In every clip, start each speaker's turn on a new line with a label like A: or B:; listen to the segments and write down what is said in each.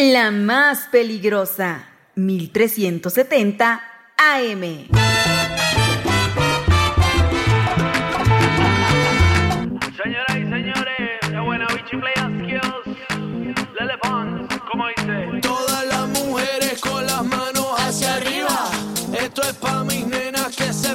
A: La más peligrosa, 1370 AM.
B: Señoras y señores, qué buena bichi play skills. Lele ¿cómo dice?
C: Todas las mujeres con las manos hacia arriba. Esto es pa' mis nenas que se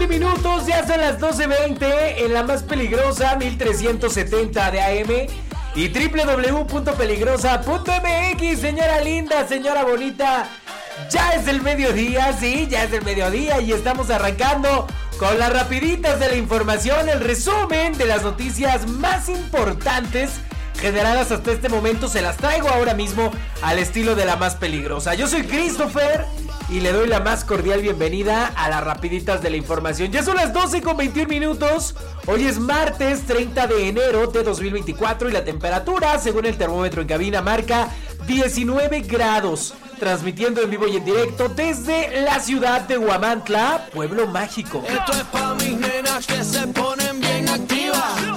D: 20 minutos, ya son las 12.20 en la más peligrosa 1370 de AM y www.peligrosa.mx, señora linda, señora bonita. Ya es el mediodía, sí, ya es el mediodía y estamos arrancando con las rapiditas de la información, el resumen de las noticias más importantes generadas hasta este momento. Se las traigo ahora mismo al estilo de la más peligrosa. Yo soy Christopher y le doy la más cordial bienvenida a las rapiditas de la información. Ya son las 12 con 21 minutos. Hoy es martes 30 de enero de 2024 y la temperatura, según el termómetro en cabina, marca 19 grados. Transmitiendo en vivo y en directo desde la ciudad de Huamantla, pueblo mágico.
C: Esto es pa' mis nenas que se ponen bien activas.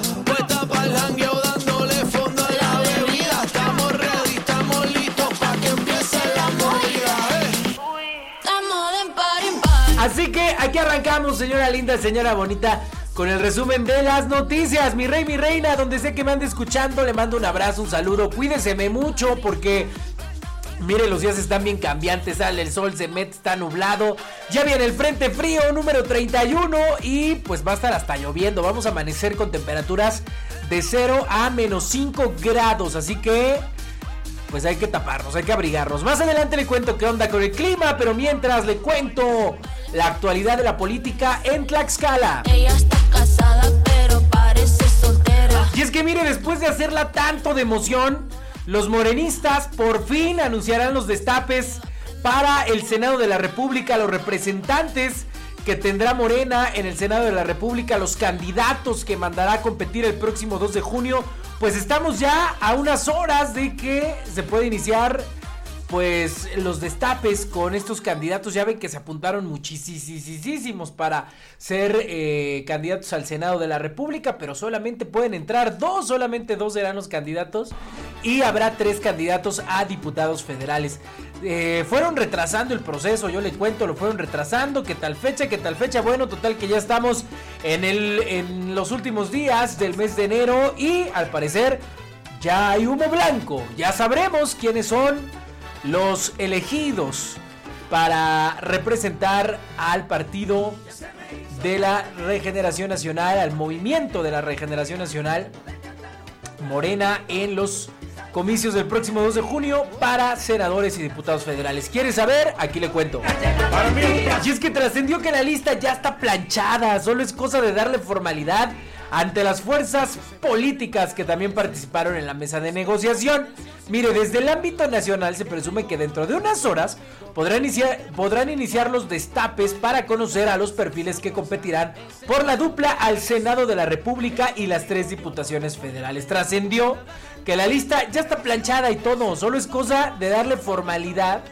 D: Aquí arrancamos, señora linda, señora bonita, con el resumen de las noticias. Mi rey, mi reina, donde sé que me ande escuchando, le mando un abrazo, un saludo. Cuídeseme mucho porque Mire, los días están bien cambiantes, sale el sol, se mete, está nublado. Ya viene el frente frío número 31 y pues va a estar hasta lloviendo. Vamos a amanecer con temperaturas de 0 a menos 5 grados, así que pues hay que taparnos, hay que abrigarnos. Más adelante le cuento qué onda con el clima, pero mientras le cuento la actualidad de la política en Tlaxcala.
E: Ella está casada, pero parece soltera.
D: Y es que mire, después de hacerla tanto de emoción, los morenistas por fin anunciarán los destapes para el Senado de la República, los representantes que tendrá Morena en el Senado de la República, los candidatos que mandará a competir el próximo 2 de junio. Pues estamos ya a unas horas de que se puede iniciar pues los destapes con estos candidatos. Ya ven que se apuntaron muchísimos para ser eh, candidatos al Senado de la República, pero solamente pueden entrar dos, solamente dos serán los candidatos y habrá tres candidatos a diputados federales. Eh, fueron retrasando el proceso, yo le cuento, lo fueron retrasando, que tal fecha, que tal fecha, bueno, total que ya estamos en, el, en los últimos días del mes de enero y al parecer ya hay humo blanco, ya sabremos quiénes son los elegidos para representar al partido de la Regeneración Nacional, al movimiento de la Regeneración Nacional Morena en los comicios del próximo 2 de junio para senadores y diputados federales. ¿Quieres saber? Aquí le cuento. Y es que trascendió que la lista ya está planchada, solo es cosa de darle formalidad ante las fuerzas políticas que también participaron en la mesa de negociación. Mire, desde el ámbito nacional se presume que dentro de unas horas podrán iniciar, los destapes para conocer a los perfiles que competirán por la dupla al Senado de la República y las tres diputaciones federales. Trascendió que la lista ya está planchada y todo, solo es cosa de darle formalidad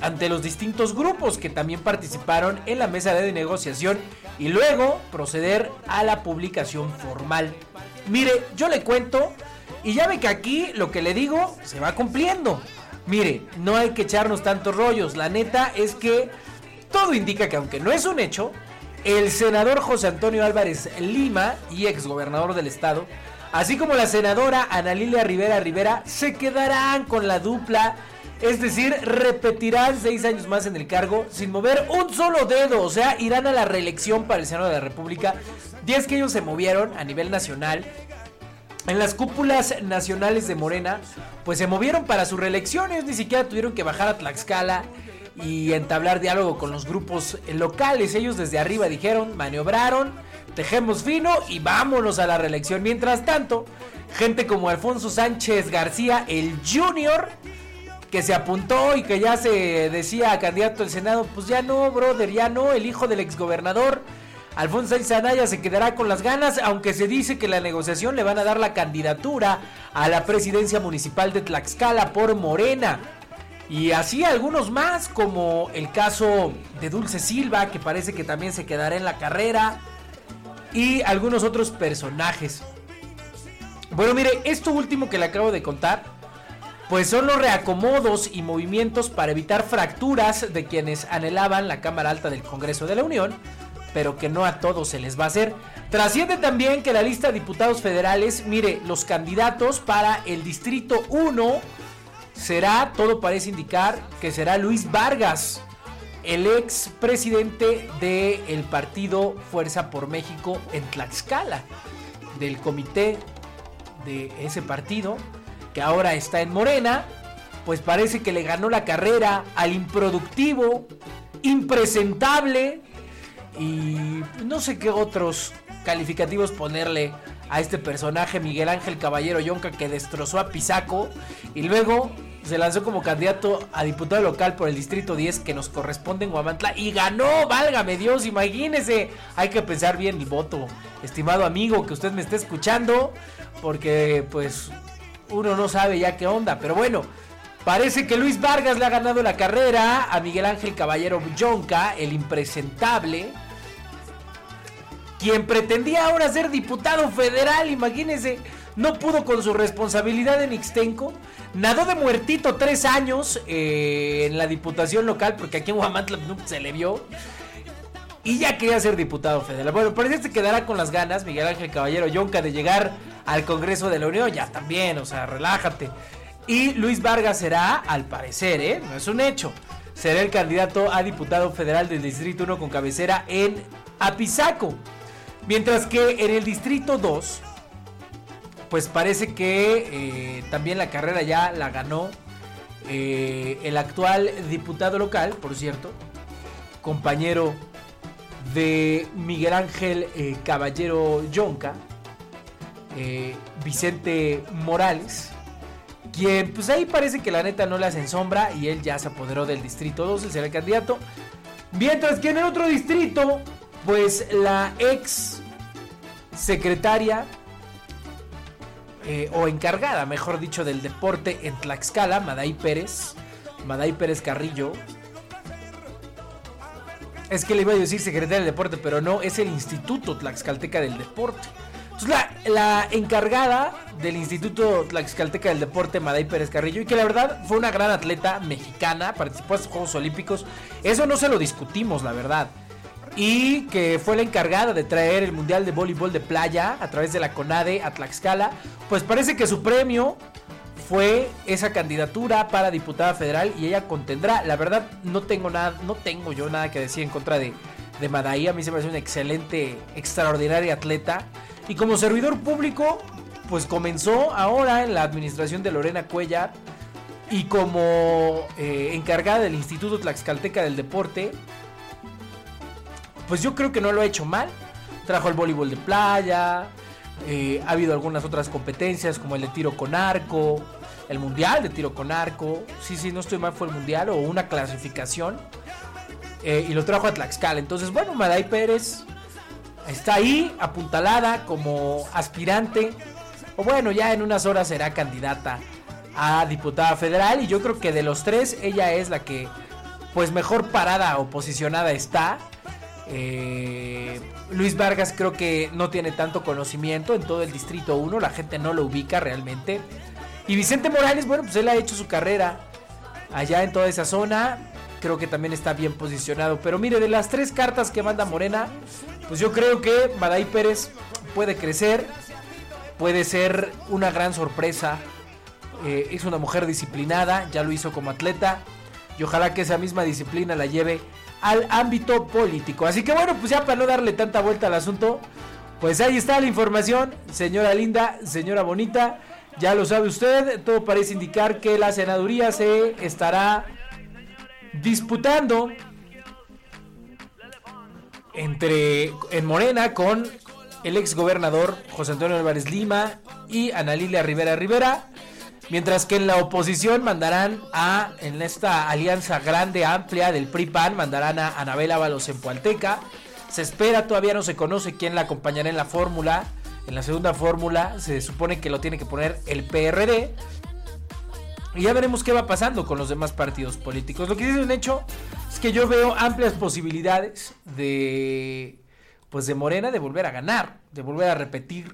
D: ante los distintos grupos que también participaron en la mesa de negociación y luego proceder a la publicación formal. Mire, yo le cuento y ya ve que aquí lo que le digo se va cumpliendo. Mire, no hay que echarnos tantos rollos, la neta es que todo indica que aunque no es un hecho, el senador José Antonio Álvarez Lima y exgobernador del estado, así como la senadora Ana Lilia Rivera Rivera, se quedarán con la dupla es decir, repetirán seis años más en el cargo sin mover un solo dedo. O sea, irán a la reelección para el Senado de la República. Y es que ellos se movieron a nivel nacional. En las cúpulas nacionales de Morena, pues se movieron para sus reelecciones. Ni siquiera tuvieron que bajar a Tlaxcala y entablar diálogo con los grupos locales. Ellos desde arriba dijeron, maniobraron, tejemos fino y vámonos a la reelección. Mientras tanto, gente como Alfonso Sánchez García, el Junior, que se apuntó y que ya se decía candidato al Senado, pues ya no, brother, ya no, el hijo del exgobernador. Alfonso Sánchez Anaya se quedará con las ganas, aunque se dice que la negociación le van a dar la candidatura a la presidencia municipal de Tlaxcala por Morena. Y así algunos más, como el caso de Dulce Silva, que parece que también se quedará en la carrera. Y algunos otros personajes. Bueno, mire, esto último que le acabo de contar, pues son los reacomodos y movimientos para evitar fracturas de quienes anhelaban la Cámara Alta del Congreso de la Unión, pero que no a todos se les va a hacer. Trasciende también que la lista de diputados federales, mire, los candidatos para el Distrito 1 será, todo parece indicar, que será Luis Vargas, el ex presidente del partido Fuerza por México en Tlaxcala, del comité de ese partido, que ahora está en Morena, pues parece que le ganó la carrera al improductivo, impresentable y no sé qué otros calificativos ponerle a este personaje Miguel Ángel Caballero Yonca que destrozó a Pisaco y luego se lanzó como candidato a diputado local por el distrito 10 que nos corresponde en Guamantla y ganó, válgame Dios, imagínese. Hay que pensar bien el voto, estimado amigo que usted me esté escuchando, porque pues uno no sabe ya qué onda, pero bueno. Parece que Luis Vargas le ha ganado la carrera a Miguel Ángel Caballero Yonca, el impresentable, quien pretendía ahora ser diputado federal, imagínense, no pudo con su responsabilidad en Ixtenco, nadó de muertito tres años eh, en la diputación local, porque aquí en Huamantla se le vio, y ya quería ser diputado federal. Bueno, parece que quedará con las ganas Miguel Ángel Caballero Yonca de llegar al Congreso de la Unión, ya también, o sea, relájate. Y Luis Vargas será, al parecer, ¿eh? no es un hecho, será el candidato a diputado federal del Distrito 1 con cabecera en Apizaco. Mientras que en el Distrito 2, pues parece que eh, también la carrera ya la ganó eh, el actual diputado local, por cierto, compañero de Miguel Ángel eh, Caballero Yonca, eh, Vicente Morales, quien pues ahí parece que la neta no le hacen sombra y él ya se apoderó del distrito 2, él será el candidato. Mientras que en el otro distrito, pues la ex secretaria eh, o encargada, mejor dicho, del deporte en Tlaxcala, Maday Pérez, Maday Pérez Carrillo. Es que le iba a decir secretaria del deporte, pero no, es el Instituto Tlaxcalteca del Deporte. Entonces, la, encargada del Instituto Tlaxcalteca del Deporte, Maday Pérez Carrillo, y que la verdad fue una gran atleta mexicana, participó en los Juegos Olímpicos, eso no se lo discutimos, la verdad. Y que fue la encargada de traer el Mundial de Voleibol de Playa a través de la CONADE a Tlaxcala. Pues parece que su premio fue esa candidatura para diputada federal y ella contendrá. La verdad, no tengo nada, no tengo yo nada que decir en contra de, de Madaí. A mí se me parece una excelente, extraordinaria atleta. Y como servidor público, pues comenzó ahora en la administración de Lorena Cuellar. Y como eh, encargada del Instituto Tlaxcalteca del Deporte, pues yo creo que no lo ha hecho mal. Trajo el voleibol de playa. eh, ha habido algunas otras competencias como el de tiro con arco. El mundial de tiro con arco. Sí, sí, no estoy mal, fue el mundial o una clasificación. eh, y lo trajo a Tlaxcala. Entonces, bueno, Maday Pérez está ahí, apuntalada como aspirante. O bueno, ya en unas horas será candidata a diputada federal. Y yo creo que de los tres, ella es la que pues mejor parada o posicionada está. Eh, Luis Vargas creo que no tiene tanto conocimiento en todo el distrito 1, la gente no lo ubica realmente. Y Vicente Morales, bueno, pues él ha hecho su carrera allá en toda esa zona, creo que también está bien posicionado. Pero mire, de las tres cartas que manda Morena, pues yo creo que Maday Pérez puede crecer, puede ser una gran sorpresa. Eh, es una mujer disciplinada, ya lo hizo como atleta y ojalá que esa misma disciplina la lleve al ámbito político. Así que bueno, pues ya para no darle tanta vuelta al asunto, pues ahí está la información, señora linda, señora bonita, ya lo sabe usted, todo parece indicar que la senaduría se estará disputando entre en Morena con el ex gobernador José Antonio Álvarez Lima y Ana Lilia Rivera Rivera. Mientras que en la oposición mandarán a, en esta alianza grande, amplia del PRI-PAN, mandarán a Anabel Ábalos en Pualteca. Se espera, todavía no se conoce quién la acompañará en la fórmula. En la segunda fórmula se supone que lo tiene que poner el PRD. Y ya veremos qué va pasando con los demás partidos políticos. Lo que sí es un hecho que yo veo amplias posibilidades de pues de Morena de volver a ganar, de volver a repetir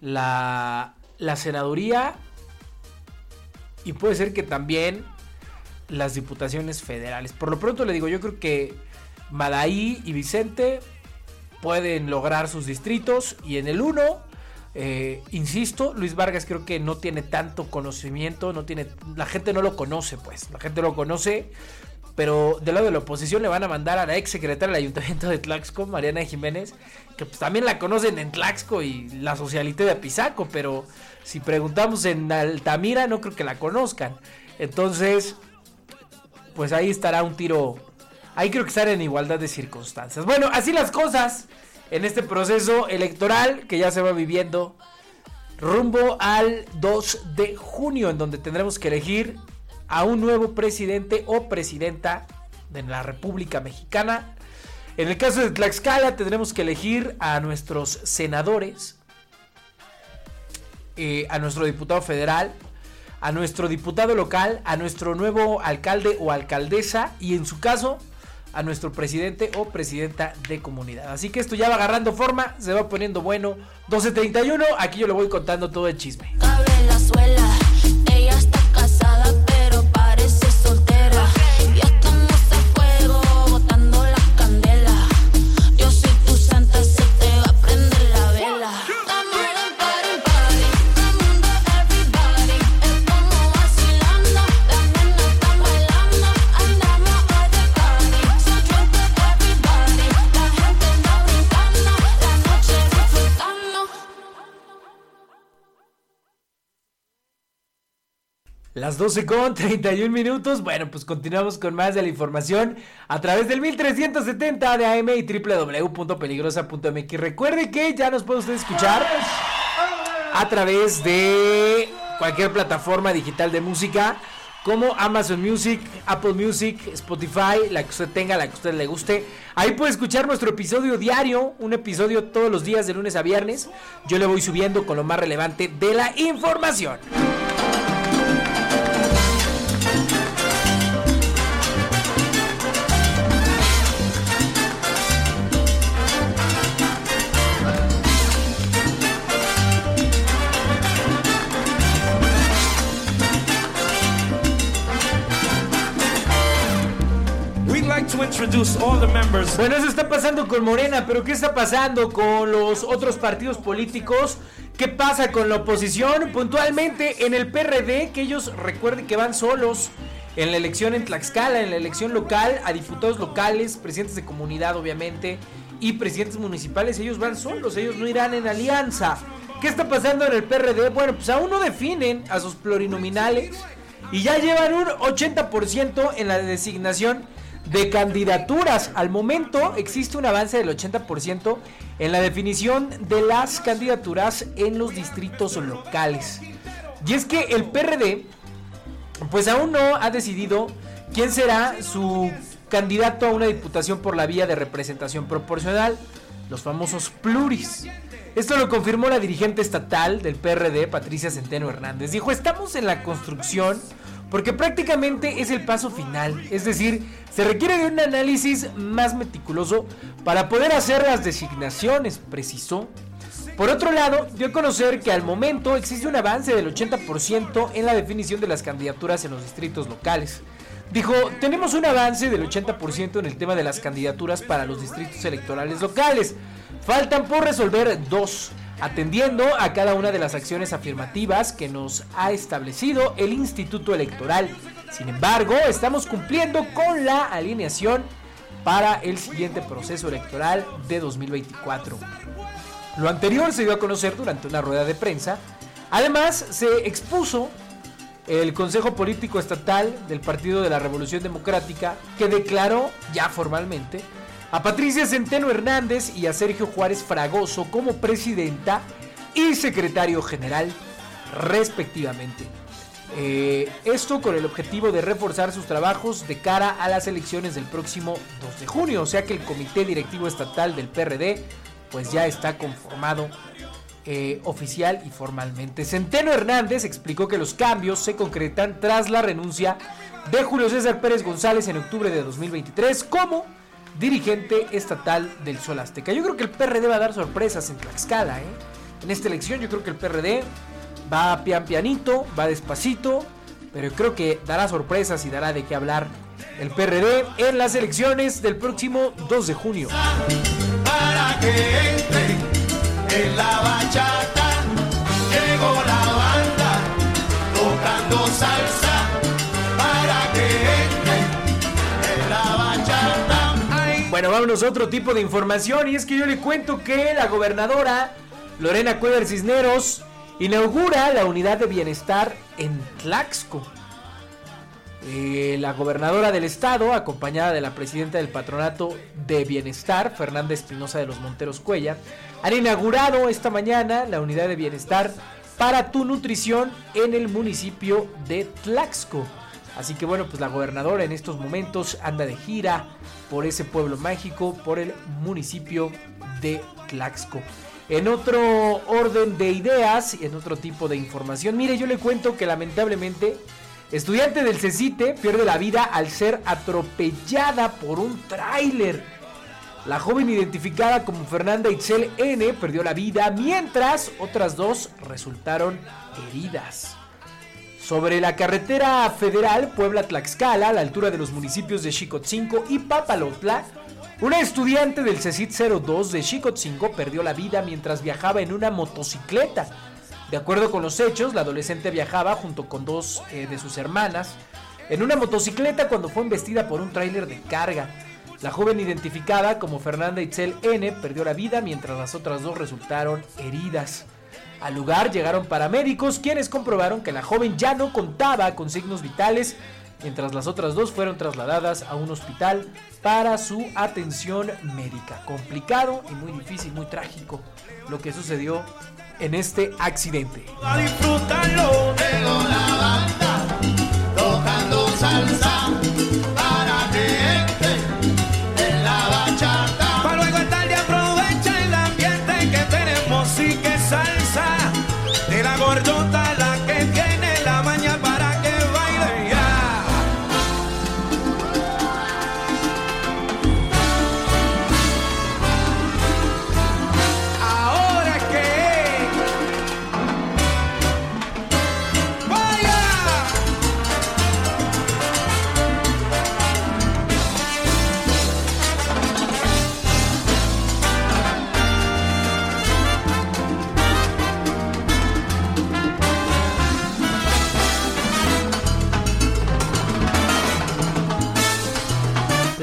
D: la, la senaduría y puede ser que también las diputaciones federales. Por lo pronto le digo, yo creo que Madaí y Vicente pueden lograr sus distritos y en el 1 eh, insisto, Luis Vargas creo que no tiene tanto conocimiento, no tiene, la gente no lo conoce, pues, la gente lo conoce, pero del lado de la oposición le van a mandar a la ex secretaria del ayuntamiento de Tlaxco, Mariana Jiménez, que pues también la conocen en Tlaxco y la socialité de Apizaco, pero si preguntamos en Altamira no creo que la conozcan. Entonces, pues ahí estará un tiro, ahí creo que estará en igualdad de circunstancias. Bueno, así las cosas en este proceso electoral que ya se va viviendo rumbo al 2 de junio, en donde tendremos que elegir a un nuevo presidente o presidenta de la República Mexicana. En el caso de Tlaxcala tendremos que elegir a nuestros senadores, eh, a nuestro diputado federal, a nuestro diputado local, a nuestro nuevo alcalde o alcaldesa y en su caso a nuestro presidente o presidenta de comunidad. Así que esto ya va agarrando forma, se va poniendo bueno. 12.31, aquí yo le voy contando todo el chisme.
E: Cabe la suela, Las
D: 12 con 31 minutos. Bueno, pues continuamos con más de la información a través del 1370 de AM y www.peligrosa.mx. Recuerde que ya nos puede usted escuchar a través de cualquier plataforma digital de música como Amazon Music, Apple Music, Spotify, la que usted tenga, la que usted le guste. Ahí puede escuchar nuestro episodio diario, un episodio todos los días de lunes a viernes. Yo le voy subiendo con lo más relevante de la información.
F: Introduce all the members.
D: Bueno, eso está pasando con Morena, pero ¿qué está pasando con los otros partidos políticos? ¿Qué pasa con la oposición? Puntualmente en el PRD, que ellos recuerden que van solos en la elección en Tlaxcala, en la elección local, a diputados locales, presidentes de comunidad, obviamente, y presidentes municipales, ellos van solos, ellos no irán en alianza. ¿Qué está pasando en el PRD? Bueno, pues aún no definen a sus plurinominales y ya llevan un 80% en la designación de candidaturas. Al momento existe un avance del 80% en la definición de las candidaturas en los distritos locales. Y es que el PRD, pues aún no ha decidido quién será su candidato a una diputación por la vía de representación proporcional, los famosos pluris. Esto lo confirmó la dirigente estatal del PRD, Patricia Centeno Hernández. Dijo, estamos en la construcción porque prácticamente es el paso final. Es decir, se requiere de un análisis más meticuloso para poder hacer las designaciones, precisó. Por otro lado, dio a conocer que al momento existe un avance del 80% en la definición de las candidaturas en los distritos locales. Dijo, tenemos un avance del 80% en el tema de las candidaturas para los distritos electorales locales. Faltan por resolver dos, atendiendo a cada una de las acciones afirmativas que nos ha establecido el Instituto Electoral. Sin embargo, estamos cumpliendo con la alineación para el siguiente proceso electoral de 2024. Lo anterior se dio a conocer durante una rueda de prensa. Además, se expuso el Consejo Político Estatal del Partido de la Revolución Democrática, que declaró ya formalmente a Patricia Centeno Hernández y a Sergio Juárez Fragoso como presidenta y secretario general, respectivamente. Eh, esto con el objetivo de reforzar sus trabajos de cara a las elecciones del próximo 2 de junio, o sea que el Comité Directivo Estatal del PRD pues ya está conformado eh, oficial y formalmente. Centeno Hernández explicó que los cambios se concretan tras la renuncia de Julio César Pérez González en octubre de 2023 como dirigente estatal del Sol Azteca. Yo creo que el PRD va a dar sorpresas en Tlaxcala. ¿eh? En esta elección yo creo que el PRD va pian pianito, va despacito, pero creo que dará sorpresas y dará de qué hablar el PRD en las elecciones del próximo 2 de junio.
C: para que entre en la
D: Bueno, vámonos a otro tipo de información y es que yo le cuento que la gobernadora Lorena Cuellar Cisneros inaugura la unidad de bienestar en Tlaxco. Eh, la gobernadora del estado, acompañada de la presidenta del patronato de bienestar, Fernanda Espinosa de los Monteros Cuellar, han inaugurado esta mañana la unidad de bienestar para tu nutrición en el municipio de Tlaxco. Así que bueno, pues la gobernadora en estos momentos anda de gira por ese pueblo mágico, por el municipio de Tlaxco. En otro orden de ideas y en otro tipo de información, mire, yo le cuento que lamentablemente estudiante del CECITE pierde la vida al ser atropellada por un tráiler. La joven identificada como Fernanda Itzel N perdió la vida mientras otras dos resultaron heridas. Sobre la carretera federal Puebla-Tlaxcala, a la altura de los municipios de Xicotzinco y Papalotla, una estudiante del CECIT 02 de Xicotzinco perdió la vida mientras viajaba en una motocicleta. De acuerdo con los hechos, la adolescente viajaba junto con dos eh, de sus hermanas en una motocicleta cuando fue embestida por un tráiler de carga. La joven identificada como Fernanda Itzel N perdió la vida mientras las otras dos resultaron heridas. Al lugar llegaron paramédicos quienes comprobaron que la joven ya no contaba con signos vitales, mientras las otras dos fueron trasladadas a un hospital para su atención médica. Complicado y muy difícil, muy trágico lo que sucedió en este accidente.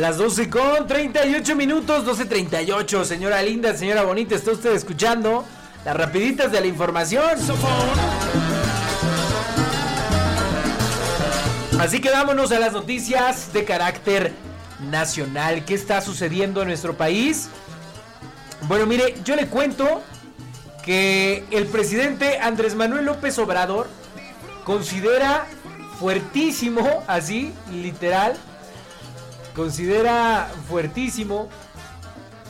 D: Las 12 con 38 minutos, 12.38, señora linda, señora bonita, está usted escuchando las rapiditas de la información. Así que vámonos a las noticias de carácter nacional. ¿Qué está sucediendo en nuestro país? Bueno, mire, yo le cuento que el presidente Andrés Manuel López Obrador considera fuertísimo, así, literal, considera fuertísimo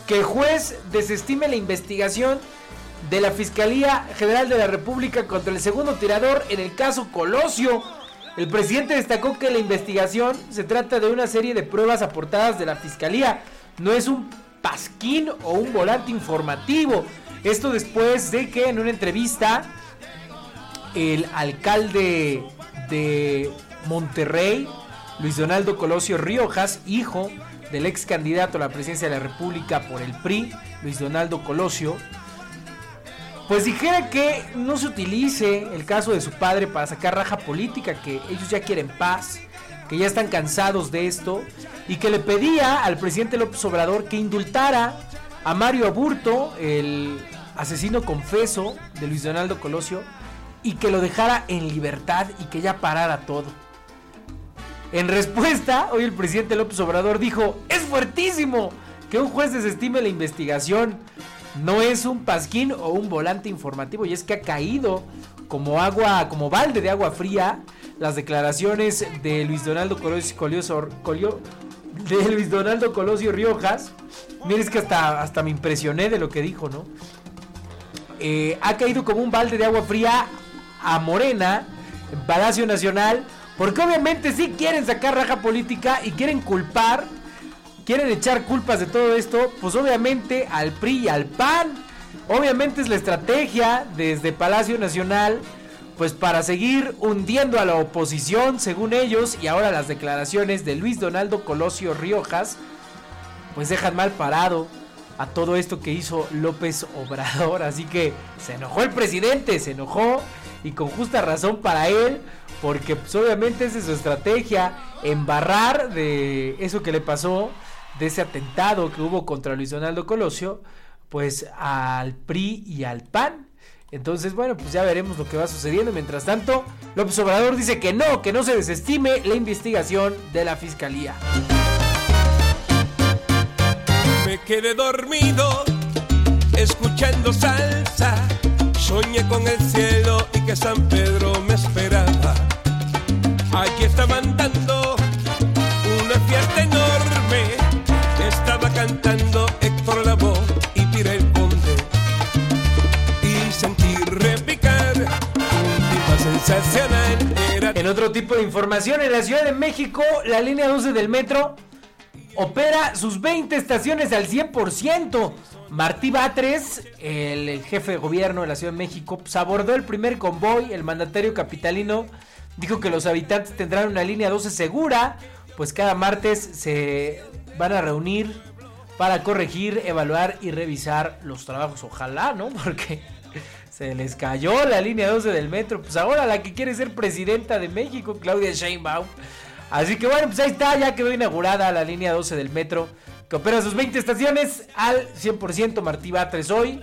D: que juez desestime la investigación de la Fiscalía General de la República contra el segundo tirador en el caso Colosio. El presidente destacó que la investigación se trata de una serie de pruebas aportadas de la Fiscalía, no es un pasquín o un volante informativo. Esto después de que en una entrevista el alcalde de Monterrey, Luis Donaldo Colosio Riojas, hijo del ex candidato a la presidencia de la República por el PRI, Luis Donaldo Colosio, pues dijera que no se utilice el caso de su padre para sacar raja política, que ellos ya quieren paz, que ya están cansados de esto, y que le pedía al presidente López Obrador que indultara a Mario Aburto, el asesino confeso de Luis Donaldo Colosio, y que lo dejara en libertad y que ya parara todo. En respuesta, hoy el presidente López Obrador dijo, es fuertísimo que un juez desestime la investigación. No es un pasquín o un volante informativo y es que ha caído como agua, como balde de agua fría las declaraciones de Luis Donaldo Colosio, Colosio- de Luis Colosio Riojas. Mira, es que hasta, hasta me impresioné de lo que dijo, ¿no? eh, ha caído como un balde de agua fría a Morena en Palacio Nacional, porque obviamente sí quieren sacar raja política y quieren culpar, quieren echar culpas de todo esto, pues obviamente al PRI y al PAN. Obviamente es la estrategia desde Palacio Nacional, pues para seguir hundiendo a la oposición, según ellos, y ahora las declaraciones de Luis Donaldo Colosio Riojas, pues dejan mal parado a todo esto que hizo López Obrador. Así que se enojó el presidente, se enojó y con justa razón para él, porque pues, obviamente esa es su estrategia, embarrar de eso que le pasó, de ese atentado que hubo contra Luis Donaldo Colosio, pues al PRI y al PAN. Entonces, bueno, pues ya veremos lo que va sucediendo. Mientras tanto, López Obrador dice que no, que no se desestime la investigación de la fiscalía.
G: Me quedé dormido escuchando salsa. Soñé con el cielo y que San Pedro me esperaba. Aquí estaban dando una fiesta enorme. Estaba cantando Héctor Lavoe y Pira el Conde. Y sentí repicar un tipo sensacional. Era
D: En otro tipo de información, en la Ciudad de México, la línea 12 del metro opera sus 20 estaciones al 100%. Martí Batres, el jefe de gobierno de la Ciudad de México, pues, abordó el primer convoy. El mandatario capitalino dijo que los habitantes tendrán una línea 12 segura, pues cada martes se van a reunir para corregir, evaluar y revisar los trabajos. Ojalá, ¿no? Porque se les cayó la línea 12 del metro. Pues ahora la que quiere ser presidenta de México, Claudia Sheinbaum. Así que bueno, pues ahí está, ya quedó inaugurada la línea 12 del metro, que opera sus 20 estaciones al 100%. Martí Batres hoy,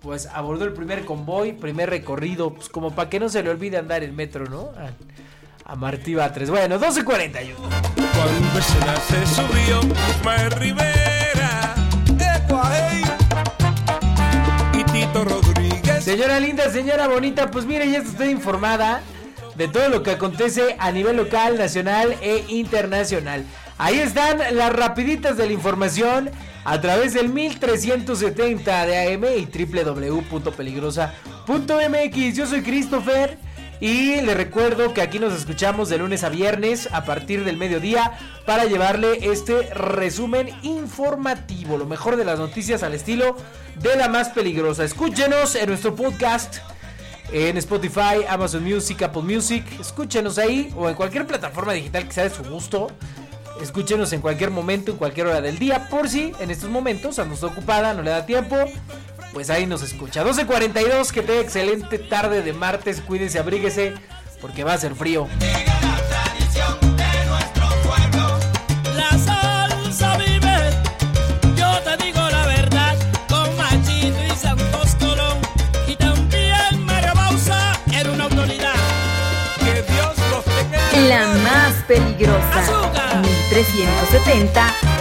D: pues abordó el primer convoy, primer recorrido, pues como para que no se le olvide andar el metro, ¿no? A, a Martí Batres. Bueno, 12.41.
G: Cuando escena se subió Ismael Rivera Ecuajei, y Tito Rodríguez.
D: Señora linda, señora bonita, pues mire, ya estoy informada de todo lo que acontece a nivel local, nacional e internacional. Ahí están las rapiditas de la información a través del 1370 de AM y www.peligrosa.mx. Yo soy Christopher y le recuerdo que aquí nos escuchamos de lunes a viernes a partir del mediodía para llevarle este resumen informativo, lo mejor de las noticias al estilo de la más peligrosa. Escúchenos en nuestro podcast en Spotify, Amazon Music, Apple Music. Escúchenos ahí o en cualquier plataforma digital que sea de su gusto. Escúchenos en cualquier momento, en cualquier hora del día. Por si en estos momentos ando ocupada, no le da tiempo. Pues ahí nos escucha. 12.42, que tenga excelente tarde de martes. Cuídense, abríguese, porque va a ser frío.
A: La más peligrosa.
H: Azúcar.
A: 1370 AM.